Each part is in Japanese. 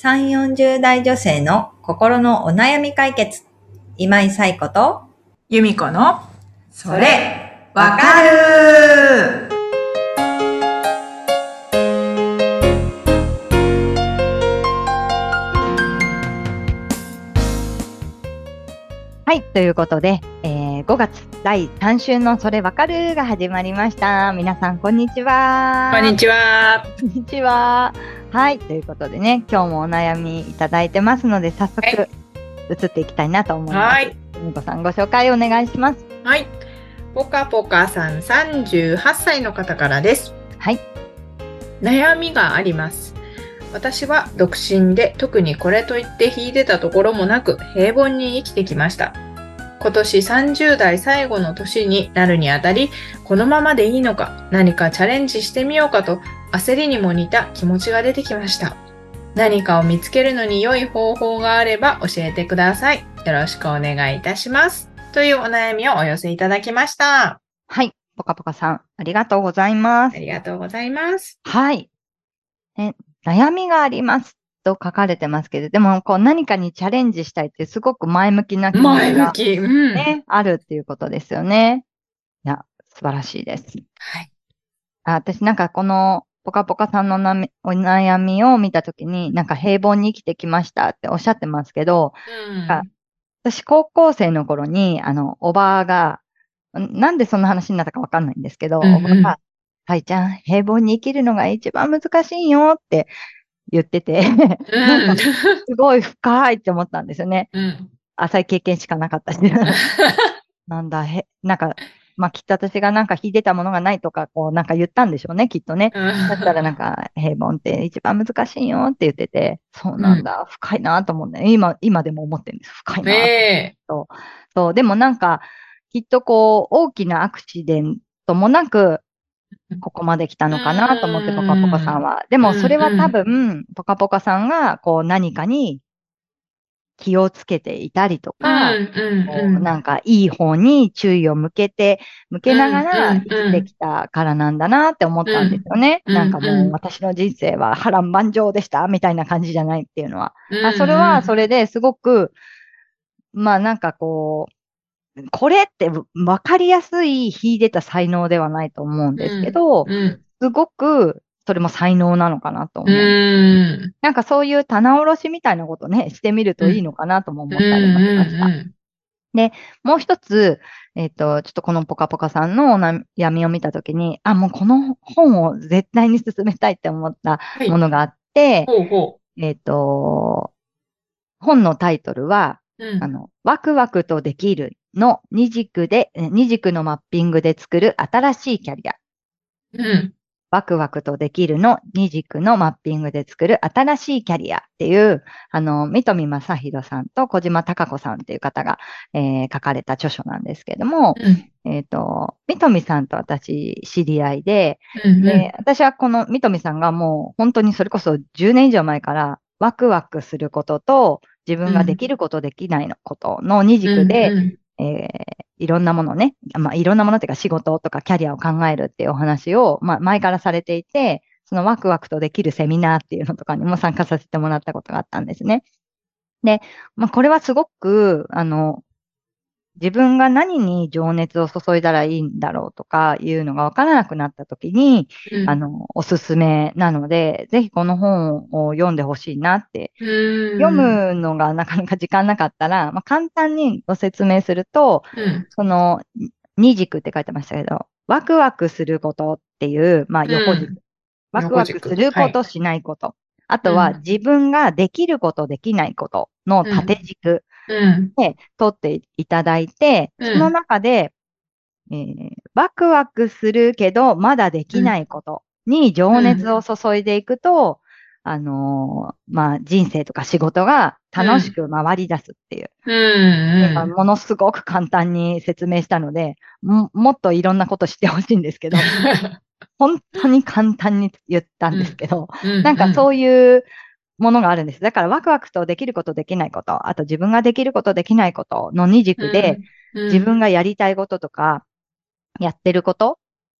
3、40代女性の心のお悩み解決。今井冴子と、由美子の、それ、わかるはい、ということで、えー5月第3週のそれわかるが始まりました。皆さん、こんにちは。こんにちは。こんにちは。はい、ということでね、今日もお悩みいただいてますので、早速、はい移っていきたいなと思います。はい。みこさん、ご紹介お願いします。はい。ぽかぽかさん38歳の方からです。はい。悩みがあります。私は独身で特にこれといって秀でたところもなく平凡に生きてきました。今年30代最後の年になるにあたり、このままでいいのか何かチャレンジしてみようかと焦りにも似た気持ちが出てきました。何かを見つけるのに良い方法があれば教えてください。よろしくお願いいたします。というお悩みをお寄せいただきました。はい、ぽかぽかさん、ありがとうございますあ。りがとうございます。はい。え悩みがありますと書かれてますけど、でも、こう、何かにチャレンジしたいってすごく前向きな気持ちが前向き。うん。ね、あるっていうことですよね。いや、素晴らしいです。はい。あ私なんかこのぽかぽかさんのなみお悩みを見たときに、なんか平凡に生きてきましたっておっしゃってますけど、うんあ私高校生の頃に、あの、おばあが、んなんでそんな話になったかわかんないんですけど、うんうんおばあが、さいちゃん、平凡に生きるのが一番難しいよって言ってて、なんかすごい深いって思ったんですよね。うん。浅い経験しかなかったし。なんだ、へ、なんか、まあ、きっと私がなんか秀でたものがないとか、こう、なんか言ったんでしょうね、きっとね。だったらなんか、平凡って一番難しいよって言ってて、そうなんだ、深いなと思って、今、今でも思ってるんです。深いなとねそう、でもなんか、きっとこう、大きなアクシデントもなく、ここまで来たのかなと思って、うん。ぽかぽかさんは。でも、それは多分、ぽかぽかさんが、こう、何かに気をつけていたりとえ。か、うんうんこううんなんか、いい方に注意を向けて、向けながら生きてきたからなんだなって思ったんですよね。うんなんかもう私の人生は波乱万丈でした、みたいな感じじゃないっていうのは。うんあそれはそれですごく、まあなんかこう、これって分かりやすい秀でた才能ではないと思うんですけど、うん。すごくそれも才能なのかなと思うう。ん。なんかそういう棚卸しみたいなことね、してみるといいのかなとも思ったりもしました。もう一つ、えっ、と、ちょっとこのポカポカさんのお悩みを見たときに、あ、もうこの本を絶対に進めたいって思ったはい。ものがあって、ほうほえっ、と、本のタイトルは、う。うんあの、ワクワクとできるの二軸で、え二軸のマッピングで作る新しいキャリア。うん。ワクワクとできるの二軸のマッピングで作る新しいキャリアっていう、あの、三富正宏さんと小島隆子さんっていう方が、えー書かれた著書なんですけれども、うん。えっ、と、三富さんと私知り合いで、うんで、私はこの三富さんがもう本当にそれこそ10年以上前からワクワクすることと自分ができることできないのことの二軸で、うん。えーいろんなものね、まあ、いろんなものっていうか仕事とかキャリアを考えるっていうお話を、まあ、前からされていて、そのワクワクとできるセミナーっていうのとかにも参加させてもらったことがあったんですね。で、まあ、これはすごく、あの、自分が何に情熱を注いだらいいんだろうとかいうのがわからなくなった時に、うん。あの、おすすめなので、ぜひこの本を読んでほしいなって。うん。読むのがなかなか時間なかったら、まあ、簡単にご説明すると、うん。その、二軸って書いてましたけど、ワクワクすることっていう、まあ横軸。うんワクワクすること、しないこと。あとはうん。自分ができること、できないことの縦軸。うんで取っていただいて、うん。その中で、えーワクワクするけど、まだできないことに情熱を注いでいくと、あのーまあ、人生とか仕事が楽しく回り出すっていう。うん。ものすごく簡単に説明したので、ももっといろんなこと知ってほしいんですけど、本当に簡単に言ったんですけど、うん。なんかそういうものがあるんです。だからワクワクとできることできないこと、あと自分ができることできないことの二軸で、うん。自分がやりたいこととか、やってること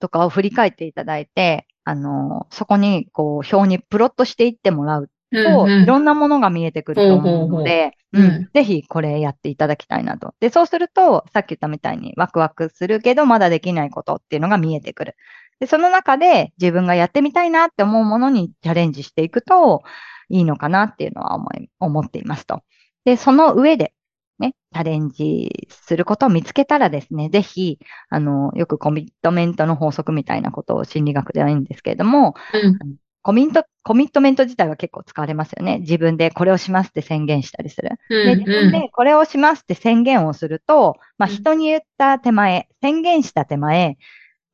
とかを振り返っていただいて、あの、そこにこう表にプロットしていってもらうっと、うんうん。いろんなものが見えてくると思うので、うん。ぜひこれやっていただきたいなと。で、そうすると、さっき言ったみたいにワクワクするけど、まだできないことっていうのが見えてくる。で、その中で自分がやってみたいなって思うものにチャレンジしていくといいのかなっていうのは思い、思っていますと。で、その上で、ね、チャレンジすることを見つけたらですね、ぜひ、あの、よくコミットメントの法則みたいなことを心理学では言うんですけれども、うんコミット、コミットメント自体は結構使われますよね。自分でこれをしますって宣言したりする。で、自分でこれをしますって宣言をすると、まあうん人に言った手前、宣言した手前、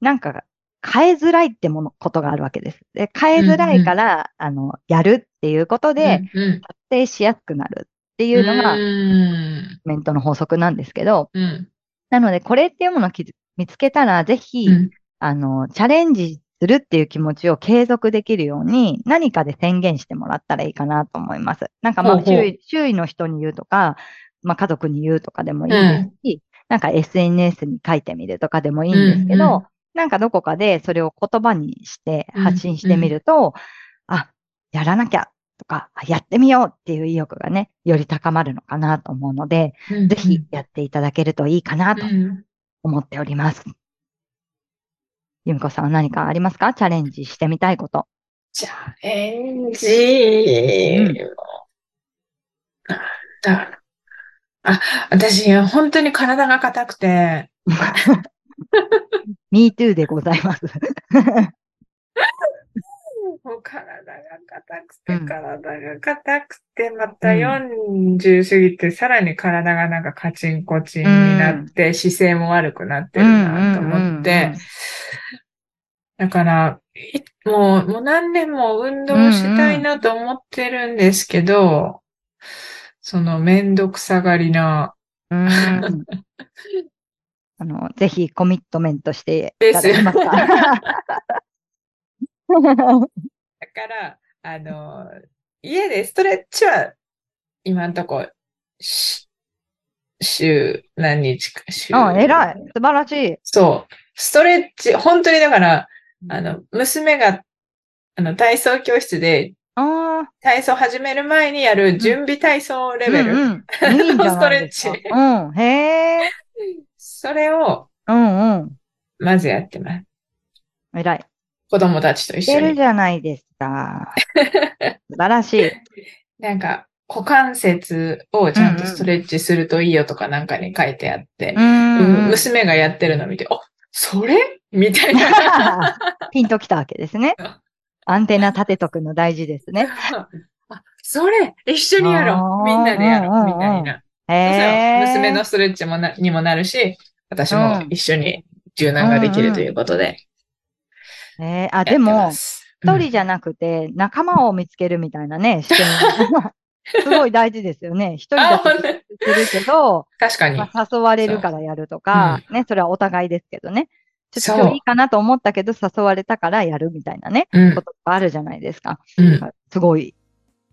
なんか変えづらいってもの、ことがあるわけです。で、変えづらいから、あの、やるっていうことで、うん達成しやすくなるっていうのが、メントの法則なんですけど、うん。なので、これっていうものを見つけたら、ぜひ、うん。あの、チャレンジするっていう気持ちを継続できるように、何かで宣言してもらったらいいかなと思います。なんかまあ、周囲、周囲の人に言うとか、まあ、家族に言うとかでもいいですし、なんか SNS に書いてみるとかでもいいんですけど、うんうんなんかどこかでそれを言葉にしてうん発信してみると、あ、やらなきゃとか、あやってみようっていう意欲がね、より高まるのかなと思うので、うんぜひやっていただけるといいかなとうん思っております。ゆみこさんは何かありますか？チャレンジしてみたいこと。チャレンジ。なんだ。あ、私、本当に体が硬くて、me too でございます。もう体が硬くて、うん。体が硬くて、またうん40過ぎて、さらに体がなんかカチンコチンになって、姿勢も悪くなってるなと思っうんうんうんうてん、だから、いもう、もう何年も運動したいなと思ってるんですけど、そのめんどくさがりな、うーん あの、ぜひコミットメントしていただけますか？だから、あの、家でストレッチは、今んとこ、し週何日か、週。あ、偉い。素晴らしい。そう。ストレッチ、本当にだから、あの、娘が、あの、体操教室で、体操始める前にやる準備体操レベル。うんうん、いいんじゃないですか？ストレッチうん、へえ。それを、うんうん。まずやってます。偉い。子供たちと一緒に。してるじゃないですか。素晴らしい。なんか、股関節をちゃんとストレッチするといいよとかなんかに書いてあってう、んうん。娘がやってるのを見て、あ、それ？みたいな。ピンときたわけですね。アンテナ立てとくの大事ですね。あ、それ？一緒にやろうみんなでやろうみたいな。え。ら娘のストレッチもなにもなるし、私も一緒に柔軟ができるということでえー、あ、やってでも。一人じゃなくて仲間を見つけるみたいなね、視点。すごい大事ですよね。一人あ、だととするけど、確かに。まあ、誘われるからやるとか、ね、それはお互いですけどね。ちょっと今日いいかなと思ったけど誘われたからやるみたいなね、うんこ。とがあるじゃないですか。うん。すごい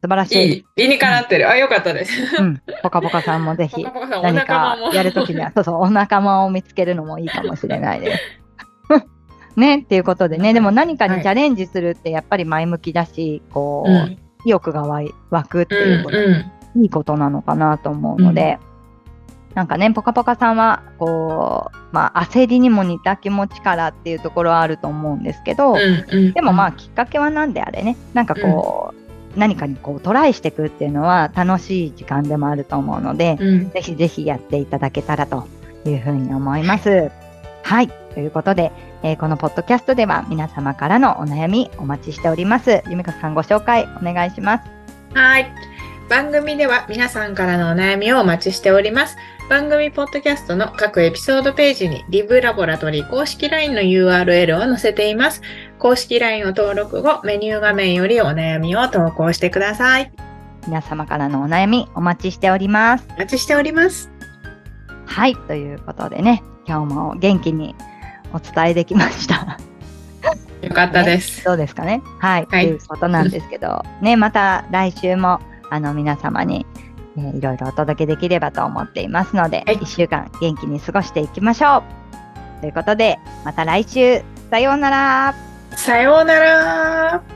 素晴らしい。いい。理にかなってる。あ、よかったです。うん。ぽかぽかさんもぜひ何。かやるときには、そうそう、お仲間を見つけるのもいいかもしれないです。ね、っていうことでね、でも何かにチャレンジするってやっぱり前向きだし、こう、うん。意欲が湧い湧くってういうこと、ん。うん。いいことなのかなと思うので、なんかね、ぽかぽかさんは、こう、まあ、焦りにも似た気持ちからっていうところはあると思うんですけど、うん。でもまあ、きっかけはなんであれね、なんかこう、何かにこうトライしていくっていうのは楽しい時間でもあると思うので、うん。ぜひぜひやっていただけたらというふうに思います。はい。ということで、えーこのポッドキャストでは皆様からのお悩みお待ちしております。ゆみこさんご紹介お願いします。はい。番組では皆さんからのお悩みをお待ちしております。番組ポッドキャストの各エピソードページにリブラボラトリー公式 LINE の URL を載せています。公式 LINE を登録後、メニュー画面よりお悩みを投稿してください。皆様からのお悩みお待ちしております。お待ちしております。はい。ということでね、今日も元気にお伝えできました。よかったです。どうですかね？はい。はいということなんですけど、ね、また来週も、あの、皆様に、えーいろいろお届けできればと思っていますので、はい1週間元気に過ごしていきましょう。ということで、また来週、さようなら。さようなら。